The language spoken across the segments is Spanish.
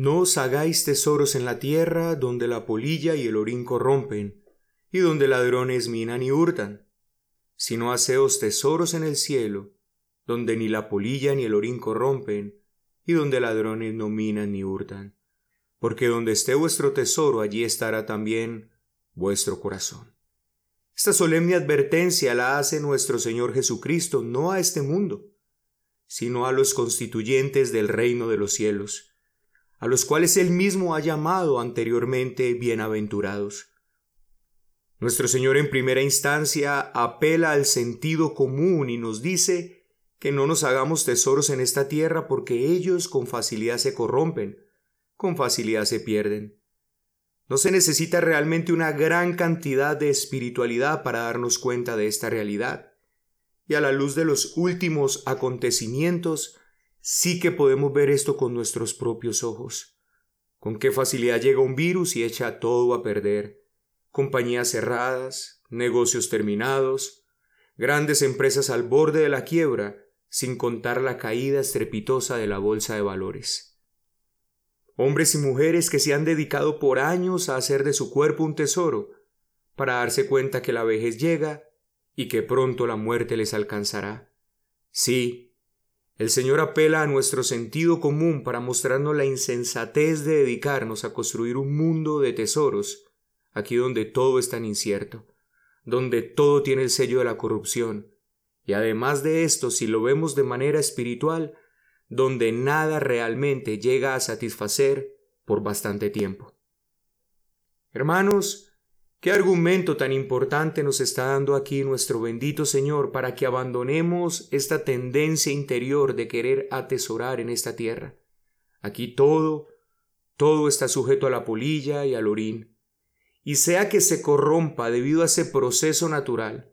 No os hagáis tesoros en la tierra donde la polilla y el orín corrompen, y donde ladrones minan y hurtan, sino haceos tesoros en el cielo, donde ni la polilla ni el orín corrompen, y donde ladrones no minan ni hurtan. Porque donde esté vuestro tesoro, allí estará también vuestro corazón. Esta solemne advertencia la hace nuestro Señor Jesucristo no a este mundo, sino a los constituyentes del reino de los cielos, a los cuales Él mismo ha llamado anteriormente bienaventurados. Nuestro Señor en primera instancia apela al sentido común y nos dice que no nos hagamos tesoros en esta tierra porque ellos con facilidad se corrompen, con facilidad se pierden. No se necesita realmente una gran cantidad de espiritualidad para darnos cuenta de esta realidad. Y a la luz de los últimos acontecimientos, sí que podemos ver esto con nuestros propios ojos. Con qué facilidad llega un virus y echa todo a perder compañías cerradas, negocios terminados, grandes empresas al borde de la quiebra, sin contar la caída estrepitosa de la bolsa de valores. Hombres y mujeres que se han dedicado por años a hacer de su cuerpo un tesoro, para darse cuenta que la vejez llega y que pronto la muerte les alcanzará. Sí, el Señor apela a nuestro sentido común para mostrarnos la insensatez de dedicarnos a construir un mundo de tesoros aquí donde todo es tan incierto, donde todo tiene el sello de la corrupción, y además de esto, si lo vemos de manera espiritual, donde nada realmente llega a satisfacer por bastante tiempo. Hermanos, ¿qué argumento tan importante nos está dando aquí nuestro bendito Señor para que abandonemos esta tendencia interior de querer atesorar en esta tierra? Aquí todo, todo está sujeto a la polilla y al orín, y sea que se corrompa debido a ese proceso natural,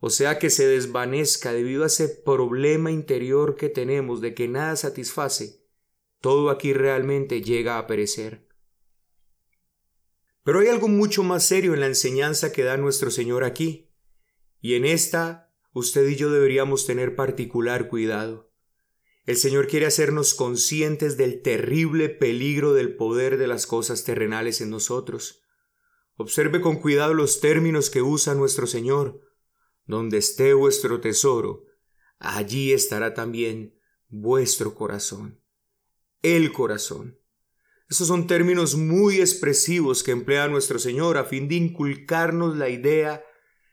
o sea que se desvanezca debido a ese problema interior que tenemos de que nada satisface, todo aquí realmente llega a perecer. Pero hay algo mucho más serio en la enseñanza que da nuestro Señor aquí, y en esta usted y yo deberíamos tener particular cuidado. El Señor quiere hacernos conscientes del terrible peligro del poder de las cosas terrenales en nosotros, Observe con cuidado los términos que usa nuestro Señor. Donde esté vuestro tesoro, allí estará también vuestro corazón. El corazón. Esos son términos muy expresivos que emplea nuestro Señor a fin de inculcarnos la idea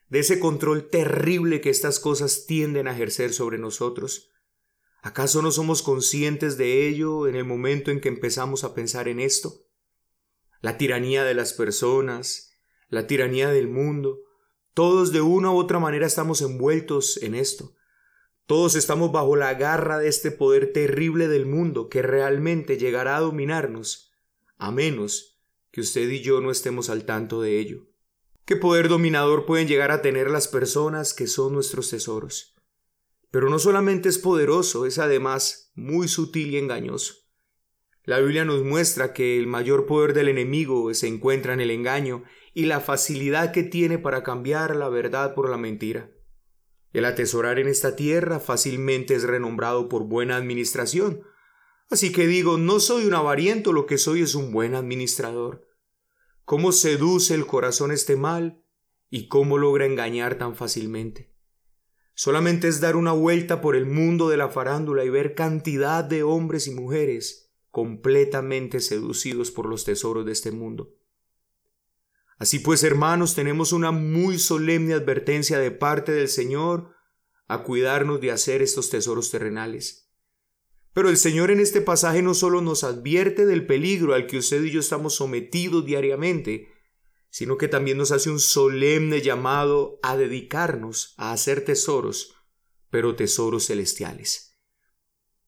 de ese control terrible que estas cosas tienden a ejercer sobre nosotros. ¿Acaso no somos conscientes de ello en el momento en que empezamos a pensar en esto? la tiranía de las personas, la tiranía del mundo. Todos de una u otra manera estamos envueltos en esto. Todos estamos bajo la garra de este poder terrible del mundo que realmente llegará a dominarnos, a menos que usted y yo no estemos al tanto de ello. ¿Qué poder dominador pueden llegar a tener las personas que son nuestros tesoros? Pero no solamente es poderoso, es además muy sutil y engañoso. La Biblia nos muestra que el mayor poder del enemigo se encuentra en el engaño y la facilidad que tiene para cambiar la verdad por la mentira. El atesorar en esta tierra fácilmente es renombrado por buena administración. Así que digo, no soy un avariento, lo que soy es un buen administrador. ¿Cómo seduce el corazón este mal y cómo logra engañar tan fácilmente? Solamente es dar una vuelta por el mundo de la farándula y ver cantidad de hombres y mujeres completamente seducidos por los tesoros de este mundo. Así pues, hermanos, tenemos una muy solemne advertencia de parte del Señor a cuidarnos de hacer estos tesoros terrenales. Pero el Señor en este pasaje no solo nos advierte del peligro al que usted y yo estamos sometidos diariamente, sino que también nos hace un solemne llamado a dedicarnos a hacer tesoros, pero tesoros celestiales.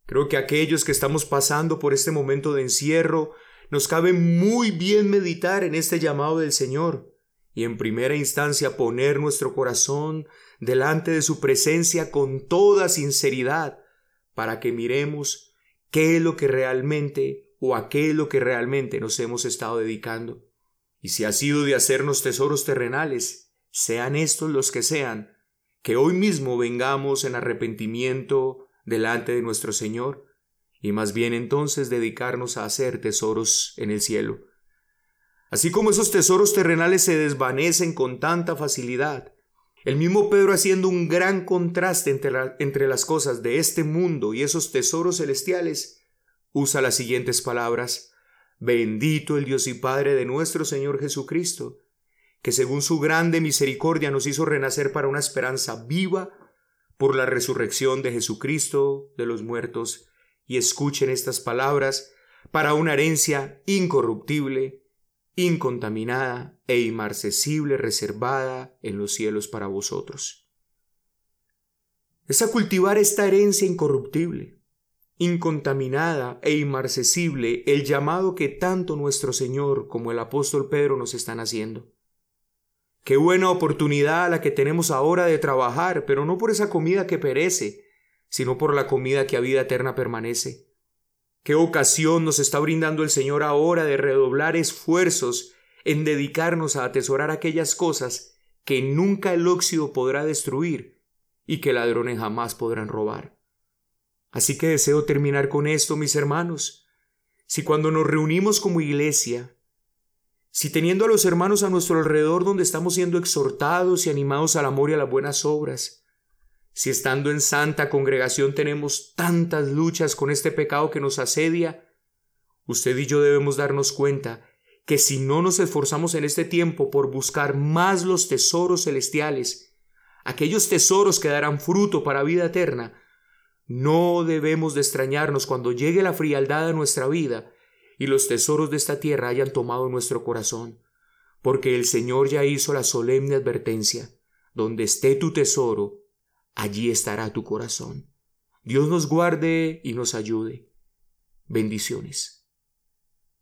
Creo que aquellos que estamos pasando por este momento de encierro, nos cabe muy bien meditar en este llamado del Señor y en primera instancia poner nuestro corazón delante de su presencia con toda sinceridad para que miremos qué es lo que realmente o a qué es lo que realmente nos hemos estado dedicando. Y si ha sido de hacernos tesoros terrenales, sean estos los que sean, que hoy mismo vengamos en arrepentimiento delante de nuestro Señor, y más bien entonces dedicarnos a hacer tesoros en el cielo. Así como esos tesoros terrenales se desvanecen con tanta facilidad, el mismo Pedro haciendo un gran contraste entre, entre, las cosas de este mundo y esos tesoros celestiales, usa las siguientes palabras, Bendito el Dios y Padre de nuestro Señor Jesucristo, que según su grande misericordia nos hizo renacer para una esperanza viva por la resurrección de Jesucristo de los muertos, y escuchen estas palabras para una herencia incorruptible, incontaminada e inmarcesible reservada en los cielos para vosotros. Es a cultivar esta herencia incorruptible, incontaminada e inmarcesible el llamado que tanto nuestro Señor como el apóstol Pedro nos están haciendo. Qué buena oportunidad la que tenemos ahora de trabajar, pero no por esa comida que perece, sino por la comida que a vida eterna permanece. Qué ocasión nos está brindando el Señor ahora de redoblar esfuerzos en dedicarnos a atesorar aquellas cosas que nunca el óxido podrá destruir y que ladrones jamás podrán robar. Así que deseo terminar con esto, mis hermanos. Si cuando nos reunimos como iglesia, si teniendo a los hermanos a nuestro alrededor donde estamos siendo exhortados y animados al amor y a las buenas obras, si estando en santa congregación tenemos tantas luchas con este pecado que nos asedia, usted y yo debemos darnos cuenta que si no nos esforzamos en este tiempo por buscar más los tesoros celestiales, aquellos tesoros que darán fruto para vida eterna, no debemos de extrañarnos cuando llegue la frialdad a nuestra vida y los tesoros de esta tierra hayan tomado nuestro corazón, porque el Señor ya hizo la solemne advertencia, donde esté tu tesoro, allí estará tu corazón. Dios nos guarde y nos ayude. Bendiciones.